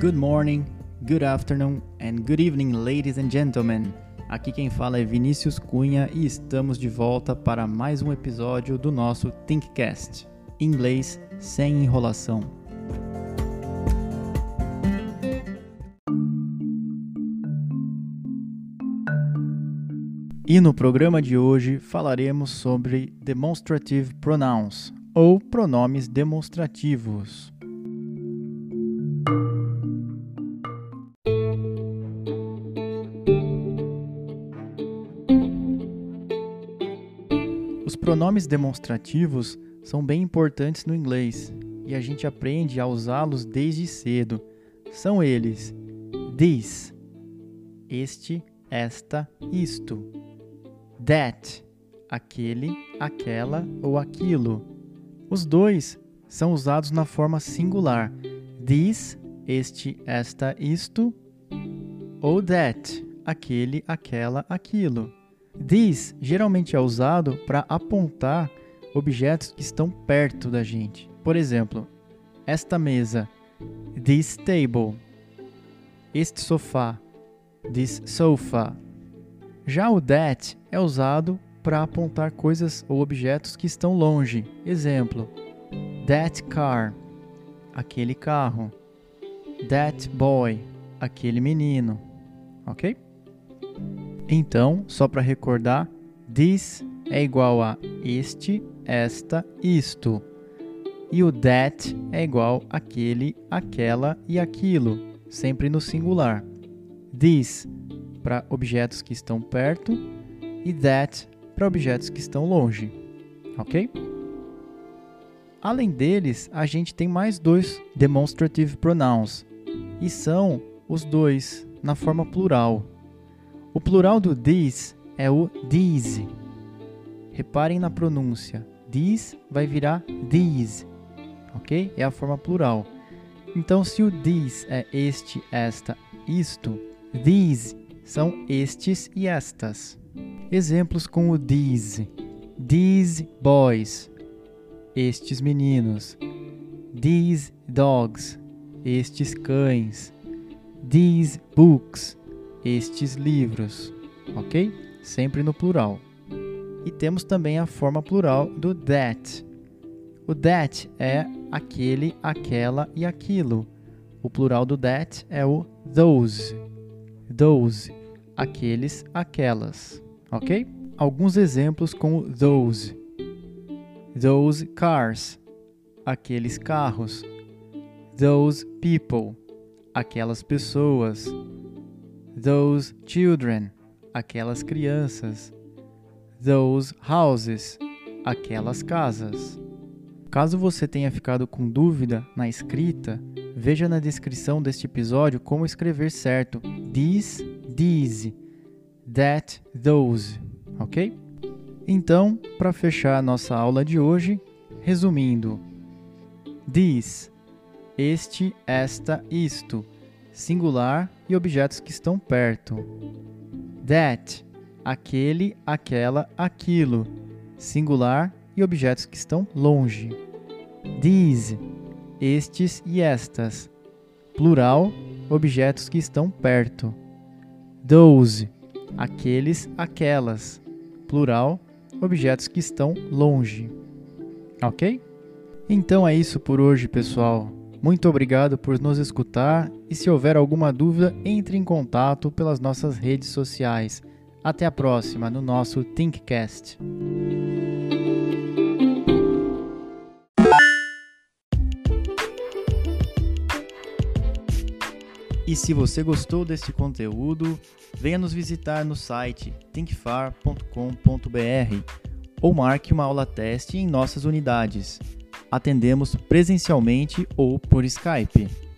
Good morning, good afternoon and good evening, ladies and gentlemen. Aqui quem fala é Vinícius Cunha e estamos de volta para mais um episódio do nosso Thinkcast. Inglês sem enrolação. E no programa de hoje falaremos sobre demonstrative pronouns ou pronomes demonstrativos. Pronomes demonstrativos são bem importantes no inglês e a gente aprende a usá-los desde cedo. São eles: this, este, esta, isto, that, aquele, aquela ou aquilo. Os dois são usados na forma singular: this, este, esta, isto, ou that, aquele, aquela, aquilo. This geralmente é usado para apontar objetos que estão perto da gente. Por exemplo, esta mesa, this table. Este sofá, this sofa. Já o that é usado para apontar coisas ou objetos que estão longe. Exemplo: that car, aquele carro. That boy, aquele menino. Ok? Então, só para recordar, this é igual a este, esta, isto. E o that é igual aquele, aquela e aquilo, sempre no singular. This para objetos que estão perto e that para objetos que estão longe. Ok? Além deles, a gente tem mais dois demonstrative pronouns e são os dois na forma plural. O plural do this é o these. Reparem na pronúncia. This vai virar these, ok? É a forma plural. Então, se o this é este, esta, isto, these são estes e estas. Exemplos com o these: these boys, estes meninos, these dogs, estes cães, these books, estes livros, ok? Sempre no plural. E temos também a forma plural do that. O that é aquele, aquela e aquilo. O plural do that é o those. Those, aqueles, aquelas, ok? Alguns exemplos com o those. Those cars, aqueles carros. Those people, aquelas pessoas those children, aquelas crianças, those houses, aquelas casas. Caso você tenha ficado com dúvida na escrita, veja na descrição deste episódio como escrever certo this, these, that, those, ok? Então, para fechar a nossa aula de hoje, resumindo: this, este, esta, isto singular e objetos que estão perto. That, aquele, aquela, aquilo, singular e objetos que estão longe. These, estes e estas, plural, objetos que estão perto. Those, aqueles, aquelas, plural, objetos que estão longe. Ok? Então é isso por hoje, pessoal. Muito obrigado por nos escutar e se houver alguma dúvida, entre em contato pelas nossas redes sociais. Até a próxima no nosso Thinkcast. E se você gostou deste conteúdo, venha nos visitar no site thinkfar.com.br ou marque uma aula teste em nossas unidades atendemos presencialmente ou por Skype.